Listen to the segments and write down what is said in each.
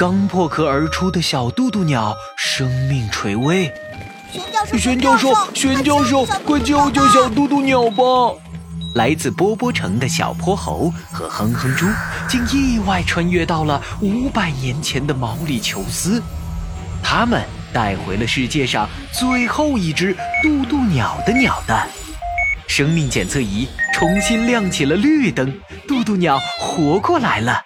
刚破壳而出的小渡渡鸟生命垂危。玄教授，玄教授，快救救小渡渡鸟吧！来自波波城的小泼猴和哼哼猪竟意外穿越到了五百年前的毛里求斯，他们带回了世界上最后一只渡渡鸟的鸟蛋。生命检测仪重新亮起了绿灯，渡渡鸟活过来了。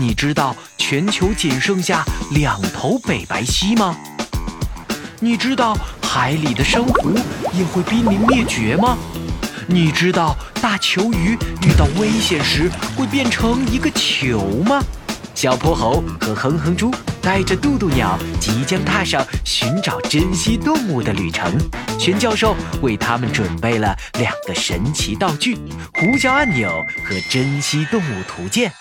你知道全球仅剩下两头北白犀吗？你知道海里的珊瑚也会濒临灭绝吗？你知道大球鱼遇到危险时会变成一个球吗？小泼猴和哼哼猪带着渡渡鸟即将踏上寻找珍稀动物的旅程。玄教授为他们准备了两个神奇道具：呼叫按钮和珍稀动物图鉴。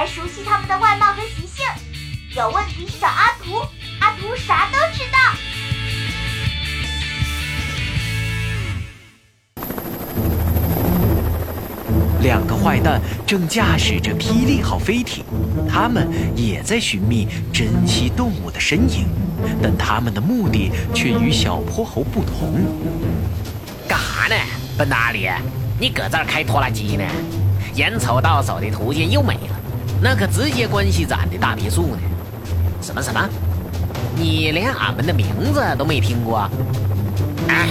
还熟悉他们的外貌和习性。有问题找阿图，阿图啥都知道。两个坏蛋正驾驶着霹雳号飞艇，他们也在寻觅珍稀动物的身影，但他们的目的却与小泼猴不同。干哈呢，笨大里，你搁这儿开拖拉机呢？眼瞅到手的途径又没了，那可直接关系咱的大别墅呢。什么什么？你连俺们的名字都没听过？哎，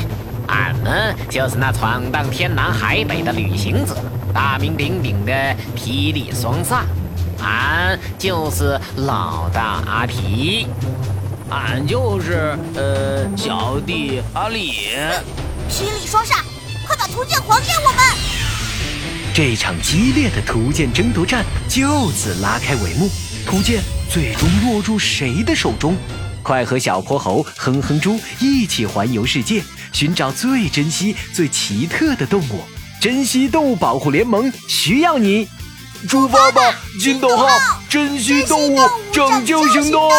俺们就是那闯荡天南海北的旅行者，大名鼎鼎的霹雳双煞。俺就是老大阿皮，俺就是呃小弟阿里。霹雳双煞，快把图鉴还给我们！这场激烈的图鉴争夺战就此拉开帷幕。图鉴最终落入谁的手中？快和小泼猴、哼哼猪一起环游世界，寻找最珍稀、最奇特的动物！珍稀动物保护联盟需要你！出发吧，金斗号！珍稀动物拯救行动！